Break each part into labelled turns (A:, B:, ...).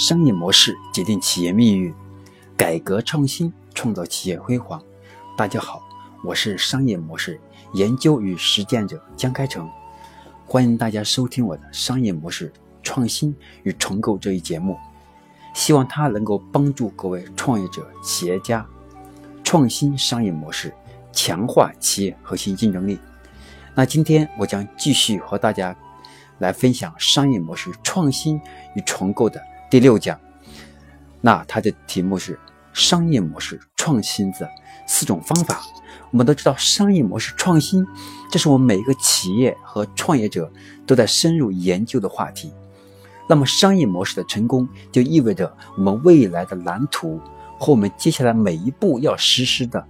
A: 商业模式决定企业命运，改革创新创造企业辉煌。大家好，我是商业模式研究与实践者江开成，欢迎大家收听我的商业模式创新与重构这一节目，希望它能够帮助各位创业者、企业家创新商业模式，强化企业核心竞争力。那今天我将继续和大家。来分享商业模式创新与重构的第六讲，那它的题目是商业模式创新的四种方法。我们都知道，商业模式创新，这是我们每一个企业和创业者都在深入研究的话题。那么，商业模式的成功，就意味着我们未来的蓝图和我们接下来每一步要实施的、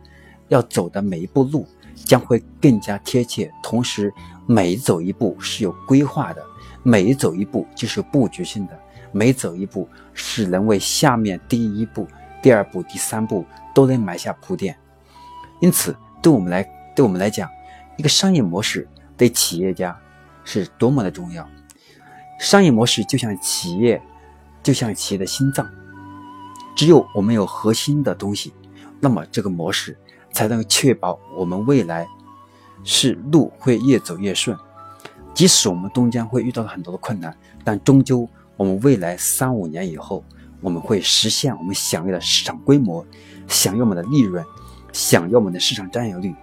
A: 要走的每一步路，将会更加贴切，同时。每走一步是有规划的，每走一步就是布局性的，每走一步是能为下面第一步、第二步、第三步都能埋下铺垫。因此，对我们来，对我们来讲，一个商业模式对企业家是多么的重要。商业模式就像企业，就像企业的心脏。只有我们有核心的东西，那么这个模式才能确保我们未来。是路会越走越顺，即使我们终将会遇到很多的困难，但终究我们未来三五年以后，我们会实现我们想要的市场规模，想要我们的利润，想要我们的市场占有率，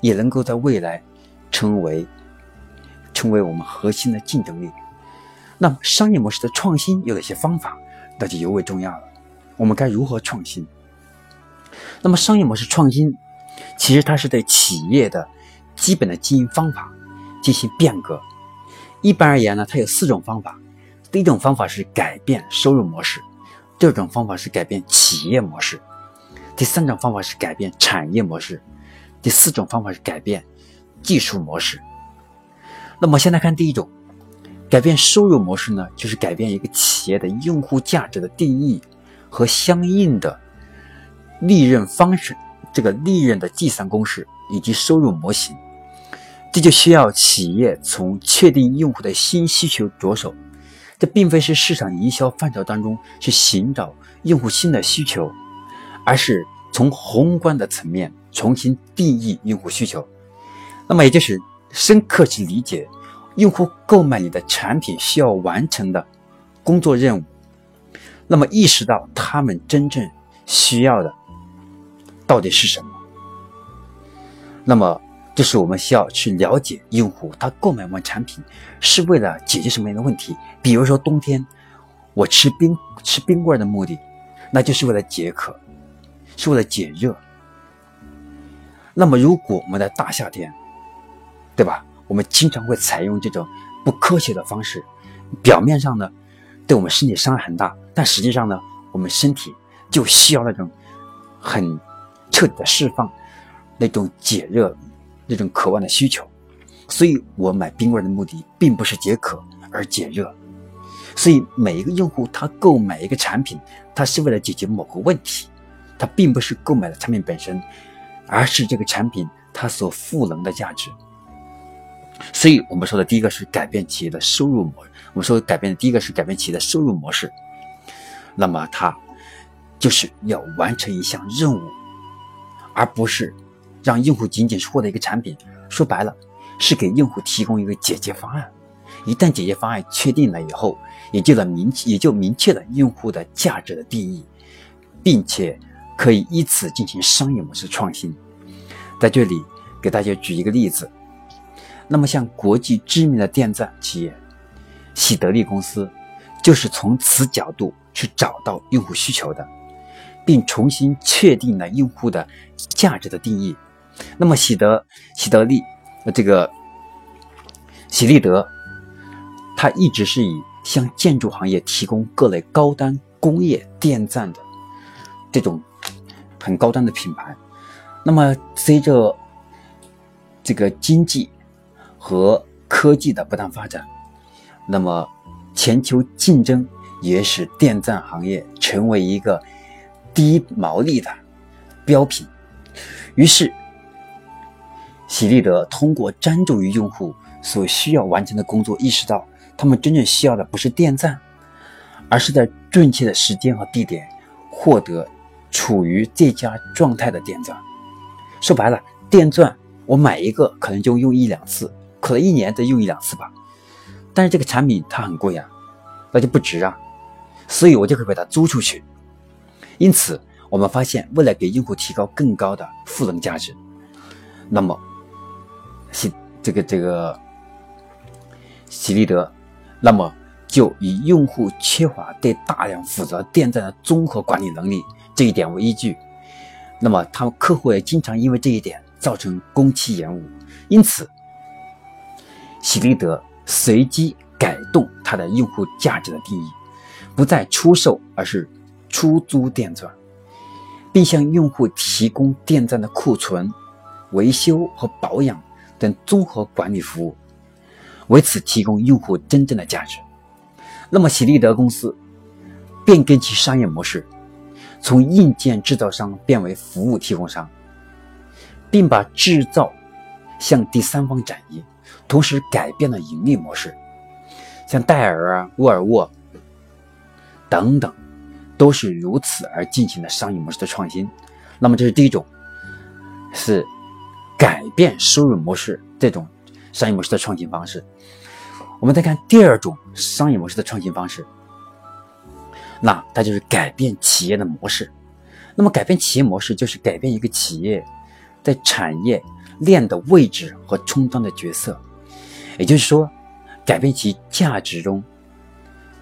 A: 也能够在未来成为成为我们核心的竞争力。那商业模式的创新有哪些方法？那就尤为重要了。我们该如何创新？那么商业模式创新，其实它是对企业的。基本的经营方法进行变革。一般而言呢，它有四种方法。第一种方法是改变收入模式，第二种方法是改变企业模式，第三种方法是改变产业模式，第四种方法是改变技术模式。那么，先来看第一种，改变收入模式呢，就是改变一个企业的用户价值的定义和相应的利润方式，这个利润的计算公式以及收入模型。这就需要企业从确定用户的新需求着手，这并非是市场营销范畴当中去寻找用户新的需求，而是从宏观的层面重新定义用户需求。那么，也就是深刻去理解用户购买你的产品需要完成的工作任务，那么意识到他们真正需要的到底是什么，那么。这是我们需要去了解用户，他购买我们产品是为了解决什么样的问题？比如说冬天，我吃冰吃冰棍的目的，那就是为了解渴，是为了解热。那么如果我们在大夏天，对吧？我们经常会采用这种不科学的方式，表面上呢，对我们身体伤害很大，但实际上呢，我们身体就需要那种很彻底的释放，那种解热。那种渴望的需求，所以我买冰棍的目的并不是解渴而解热。所以每一个用户他购买一个产品，他是为了解决某个问题，他并不是购买了产品本身，而是这个产品它所赋能的价值。所以我们说的第一个是改变企业的收入模，我们说改变的第一个是改变企业的收入模式。那么它就是要完成一项任务，而不是。让用户仅仅是获得一个产品，说白了，是给用户提供一个解决方案。一旦解决方案确定了以后，也就能明也就明确了用户的价值的定义，并且可以以此进行商业模式创新。在这里给大家举一个例子，那么像国际知名的电站企业喜得利公司，就是从此角度去找到用户需求的，并重新确定了用户的价值的定义。那么喜德喜德利，呃，这个喜利德，它一直是以向建筑行业提供各类高端工业电站的这种很高端的品牌。那么随着这个经济和科技的不断发展，那么全球竞争也使电站行业成为一个低毛利的标品，于是。喜利德通过专注于用户所需要完成的工作，意识到他们真正需要的不是电钻，而是在准确的时间和地点获得处于最佳状态的电钻。说白了，电钻我买一个可能就用一两次，可能一年再用一两次吧。但是这个产品它很贵啊，那就不值啊，所以我就会把它租出去。因此，我们发现为了给用户提高更高的赋能价值，那么喜这个这个喜利德，那么就以用户缺乏对大量复杂电站的综合管理能力这一点为依据，那么他们客户也经常因为这一点造成工期延误，因此喜力德。随机改动它的用户价值的定义，不再出售，而是出租电钻，并向用户提供电站的库存、维修和保养等综合管理服务，为此提供用户真正的价值。那么，喜力德公司变更其商业模式，从硬件制造商变为服务提供商，并把制造向第三方转移。同时改变了盈利模式，像戴尔啊、沃尔沃等等，都是如此而进行的商业模式的创新。那么这是第一种，是改变收入模式这种商业模式的创新方式。我们再看第二种商业模式的创新方式，那它就是改变企业的模式。那么改变企业模式，就是改变一个企业在产业链的位置和充当的角色。也就是说，改变其价值中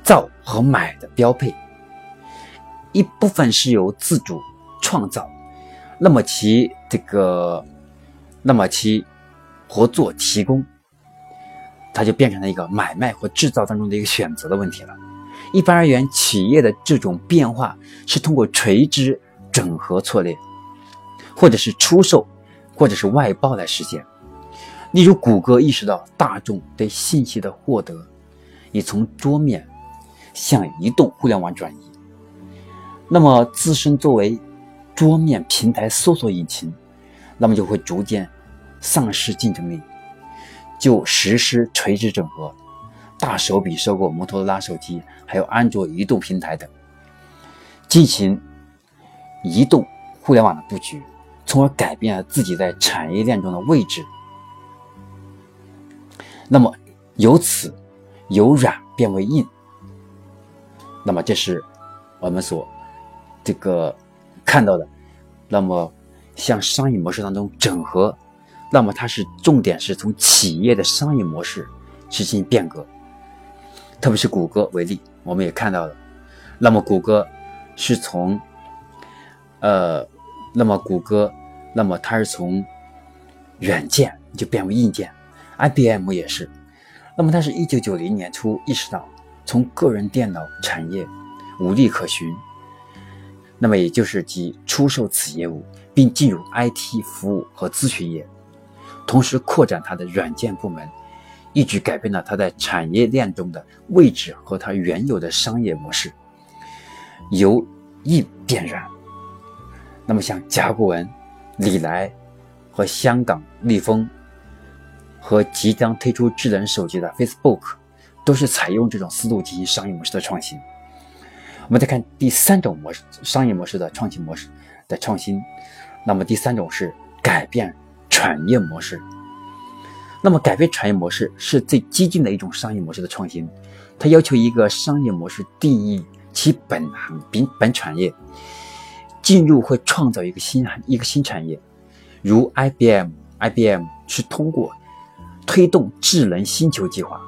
A: 造和买的标配，一部分是由自主创造，那么其这个，那么其合作提供，它就变成了一个买卖和制造当中的一个选择的问题了。一般而言，企业的这种变化是通过垂直整合策略，或者是出售，或者是外包来实现。例如，谷歌意识到大众对信息的获得已从桌面向移动互联网转移，那么自身作为桌面平台搜索引擎，那么就会逐渐丧失竞争力，就实施垂直整合，大手笔收购摩托罗拉手机，还有安卓移动平台等，进行移动互联网的布局，从而改变了自己在产业链中的位置。那么，由此由软变为硬。那么，这是我们所这个看到的。那么，向商业模式当中整合，那么它是重点是从企业的商业模式去进行变革。特别是谷歌为例，我们也看到了。那么，谷歌是从呃，那么谷歌，那么它是从软件就变为硬件。IBM 也是，那么它是一九九零年初意识到从个人电脑产业无利可循，那么也就是即出售此业务，并进入 IT 服务和咨询业，同时扩展它的软件部门，一举改变了它在产业链中的位置和它原有的商业模式，由易变软。那么像甲骨文、李来和香港立丰。和即将推出智能手机的 Facebook，都是采用这种思路进行商业模式的创新。我们再看第三种模式，商业模式的创新模式的创新。那么第三种是改变产业模式。那么改变产业模式是最激进的一种商业模式的创新。它要求一个商业模式定义其本行、本本产业，进入会创造一个新一个新产业。如 IBM，IBM 是通过推动智能星球计划、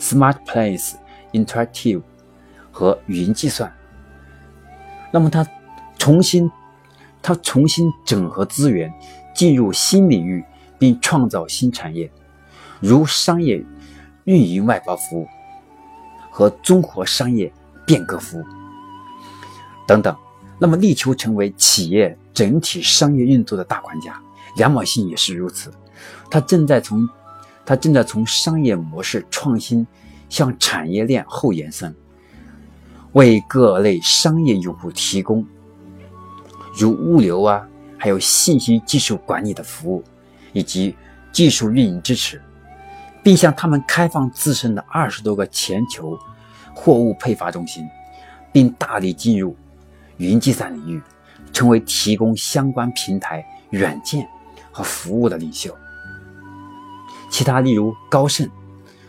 A: Smart Place Interactive 和云计算。那么，它重新，它重新整合资源，进入新领域，并创造新产业，如商业运营外包服务和综合商业变革服务等等。那么，力求成为企业整体商业运作的大管家。亚马逊也是如此。它正在从，它正在从商业模式创新向产业链后延伸，为各类商业用户提供如物流啊，还有信息技术管理的服务，以及技术运营支持，并向他们开放自身的二十多个全球货物配发中心，并大力进入云计算领域，成为提供相关平台、软件和服务的领袖。其他例如高盛、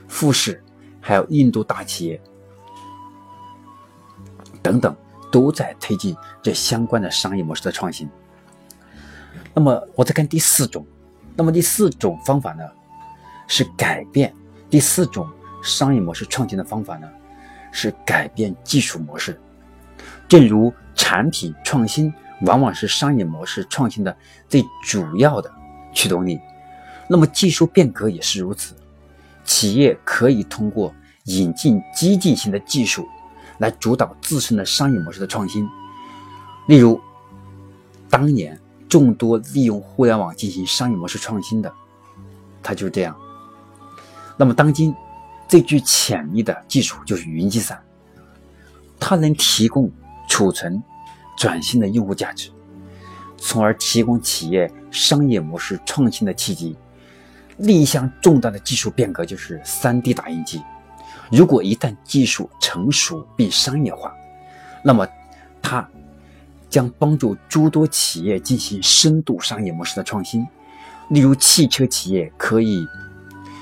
A: 富士，还有印度大企业等等，都在推进这相关的商业模式的创新。那么，我再看第四种，那么第四种方法呢，是改变第四种商业模式创新的方法呢，是改变技术模式。正如产品创新往往是商业模式创新的最主要的驱动力，那么技术变革也是如此。企业可以通过引进激进性的技术，来主导自身的商业模式的创新。例如，当年。众多利用互联网进行商业模式创新的，它就是这样。那么，当今最具潜力的技术就是云计算，它能提供储存、转型的用户价值，从而提供企业商业模式创新的契机。另一项重大的技术变革就是 3D 打印机。如果一旦技术成熟并商业化，那么它。将帮助诸多企业进行深度商业模式的创新，例如汽车企业可以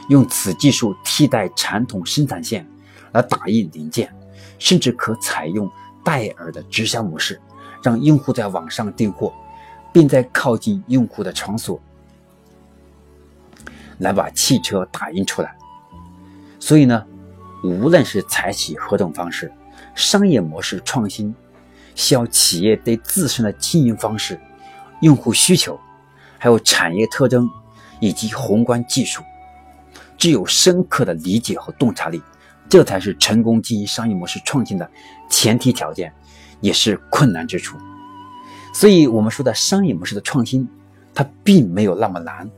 A: 用此技术替代传统生产线来打印零件，甚至可采用戴尔的直销模式，让用户在网上订货，并在靠近用户的场所来把汽车打印出来。所以呢，无论是采取何种方式，商业模式创新。需要企业对自身的经营方式、用户需求，还有产业特征以及宏观技术，具有深刻的理解和洞察力，这才是成功经营商业模式创新的前提条件，也是困难之处。所以，我们说的商业模式的创新，它并没有那么难。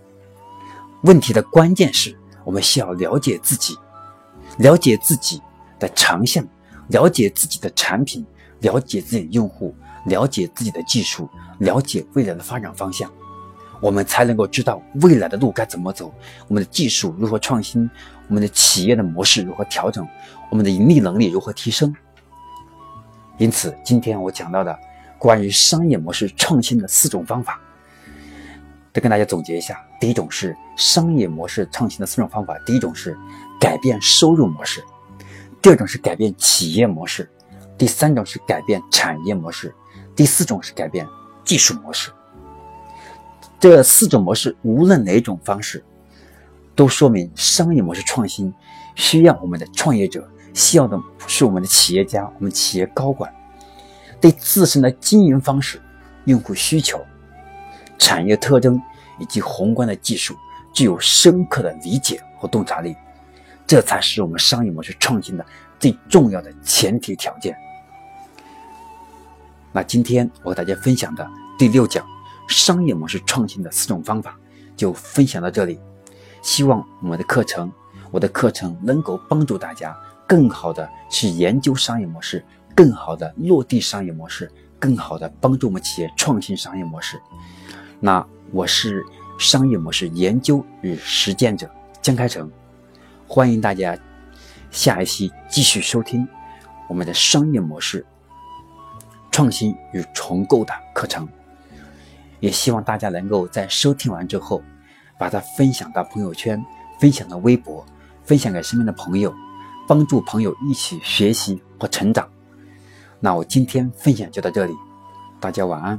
A: 问题的关键是我们需要了解自己，了解自己的长项，了解自己的产品。了解自己的用户，了解自己的技术，了解未来的发展方向，我们才能够知道未来的路该怎么走，我们的技术如何创新，我们的企业的模式如何调整，我们的盈利能力如何提升。因此，今天我讲到的关于商业模式创新的四种方法，再跟大家总结一下：第一种是商业模式创新的四种方法，第一种是改变收入模式，第二种是改变企业模式。第三种是改变产业模式，第四种是改变技术模式。这四种模式，无论哪种方式，都说明商业模式创新需要我们的创业者，需要的是我们的企业家、我们企业高管对自身的经营方式、用户需求、产业特征以及宏观的技术具有深刻的理解和洞察力，这才是我们商业模式创新的最重要的前提条件。那今天我和大家分享的第六讲商业模式创新的四种方法就分享到这里。希望我们的课程，我的课程能够帮助大家更好的去研究商业模式，更好的落地商业模式，更好的帮助我们企业创新商业模式。那我是商业模式研究与实践者江开成，欢迎大家下一期继续收听我们的商业模式。创新与重构的课程，也希望大家能够在收听完之后，把它分享到朋友圈，分享到微博，分享给身边的朋友，帮助朋友一起学习和成长。那我今天分享就到这里，大家晚安。